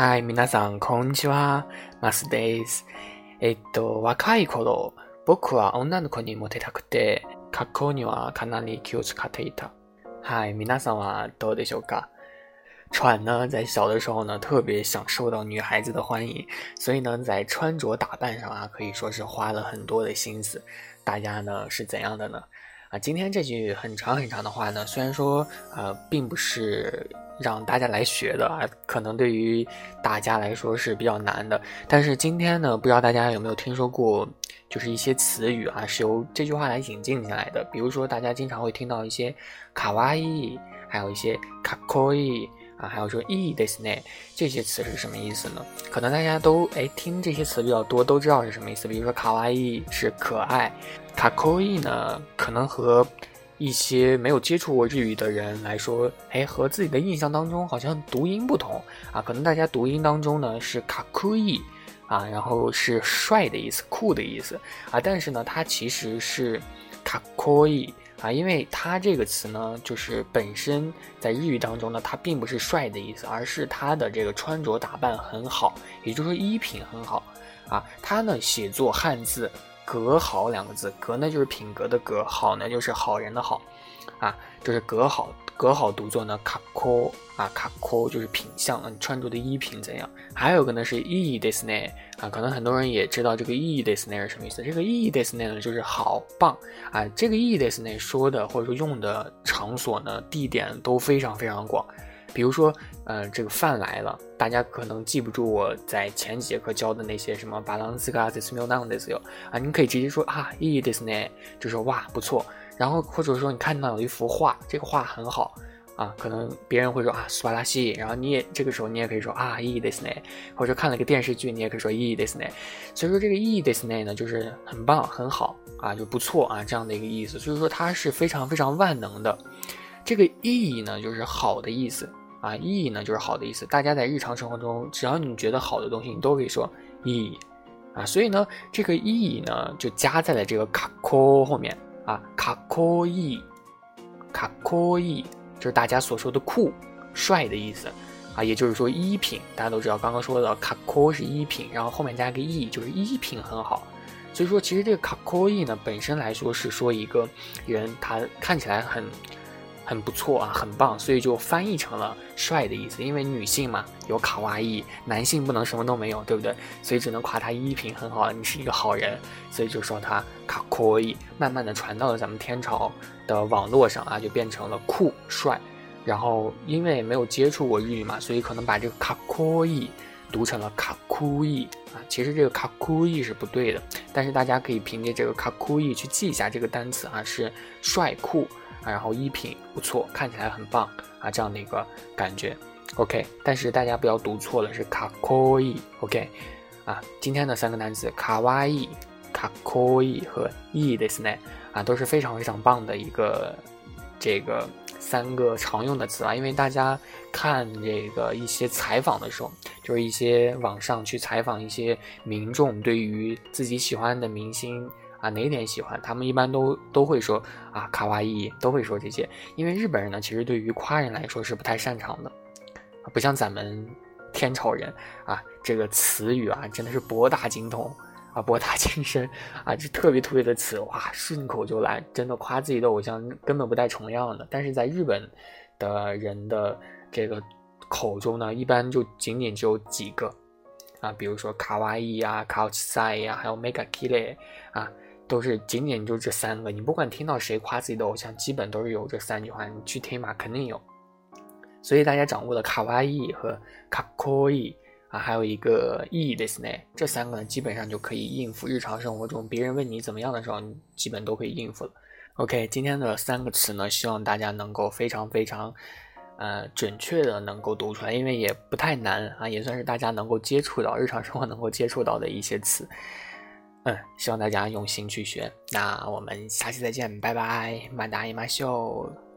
はい、皆さんこんにちは、マスです。えっと、若い頃、僕は女の子にモテたくて、格好にはかなり気を使っていた。はい、皆さんはどうでしょうか？喘呢，在小的时候呢，特别想受到女孩子的欢迎，所以呢，在穿着打扮上啊，可以说是花了很多的心思。大家呢是怎样的呢？ 啊，今天这句很长很长的话呢，虽然说呃，并不是让大家来学的啊，可能对于大家来说是比较难的。但是今天呢，不知道大家有没有听说过，就是一些词语啊，是由这句话来引进进来的。比如说，大家经常会听到一些卡哇伊，还有一些卡可伊。啊，还有说 e this ne 这些词是什么意思呢？可能大家都哎听这些词比较多，都知道是什么意思。比如说卡哇伊是可爱，卡扣伊呢，可能和一些没有接触过日语的人来说，哎，和自己的印象当中好像读音不同啊。可能大家读音当中呢是卡酷伊啊，然后是帅的意思，酷的意思啊，但是呢，它其实是卡扣伊。啊，因为它这个词呢，就是本身在日语当中呢，它并不是帅的意思，而是他的这个穿着打扮很好，也就是说衣品很好。啊，它呢写作汉字“格好”两个字，“格”呢就是品格的“格”，“好”呢就是好人的“好”。啊，就是“格好”。格好读作呢卡科啊，卡科就是品相，你穿着的衣品怎样？还有个呢是意义 this ne 啊，可能很多人也知道这个意义 this ne 是什么意思。这个意义 this ne 呢就是好棒啊，这个意义 this ne 说的或者说用的场所呢地点都非常非常广。比如说，呃，这个饭来了，大家可能记不住我在前几节课教的那些什么巴朗斯嘎 this meal down this 哟啊，你可以直接说啊意义 this ne 就是哇不错。然后或者说你看到有一幅画，这个画很好啊，可能别人会说啊苏巴拉西，然后你也这个时候你也可以说啊意义 this ne，或者看了个电视剧，你也可以说意义 this ne。所以说这个意义 this ne 呢，就是很棒很好啊，就不错啊这样的一个意思。所以说它是非常非常万能的。这个意义呢，就是好的意思啊，意义呢就是好的意思。大家在日常生活中，只要你觉得好的东西，你都可以说意义啊。所以呢，这个意义呢就加在了这个卡扣后面。啊，卡科伊，卡科伊，就是大家所说的酷、帅的意思啊，也就是说衣品，大家都知道，刚刚说的卡扣是衣品，然后后面加个 e，就是衣品很好。所以说，其实这个卡科伊呢，本身来说是说一个人他看起来很。很不错啊，很棒，所以就翻译成了帅的意思。因为女性嘛，有卡哇伊，男性不能什么都没有，对不对？所以只能夸他衣品很好，你是一个好人，所以就说他卡酷伊。慢慢的传到了咱们天朝的网络上啊，就变成了酷帅。然后因为没有接触过日语嘛，所以可能把这个卡酷伊读成了卡酷伊啊。其实这个卡酷伊是不对的，但是大家可以凭借这个卡酷伊去记一下这个单词啊，是帅酷。然后衣品不错，看起来很棒啊，这样的一个感觉，OK。但是大家不要读错了，是卡可伊，OK。啊，今天的三个单词卡哇伊、卡可伊和伊的斯奈啊，都是非常非常棒的一个这个三个常用的词啊。因为大家看这个一些采访的时候，就是一些网上去采访一些民众，对于自己喜欢的明星。啊，哪点喜欢？他们一般都都会说啊，卡哇伊，都会说这些。因为日本人呢，其实对于夸人来说是不太擅长的，啊，不像咱们天朝人啊，这个词语啊，真的是博大精通啊，博大精深啊，这特别特别的词，哇，顺口就来，真的夸自己的偶像根本不带重样的。但是在日本的人的这个口中呢，一般就仅仅只有几个啊，比如说卡哇伊啊，卡奥奇塞呀，还有 mega kile 啊。都是仅仅就这三个，你不管听到谁夸自己的偶像，基本都是有这三句话。你去听嘛，肯定有。所以大家掌握的卡哇伊和卡可伊啊，还有一个意的斯内，这三个呢，基本上就可以应付日常生活中别人问你怎么样的时候，你基本都可以应付了。OK，今天的三个词呢，希望大家能够非常非常呃准确的能够读出来，因为也不太难啊，也算是大家能够接触到日常生活能够接触到的一些词。嗯，希望大家用心去学。那我们下期再见，拜拜，马达伊马秀。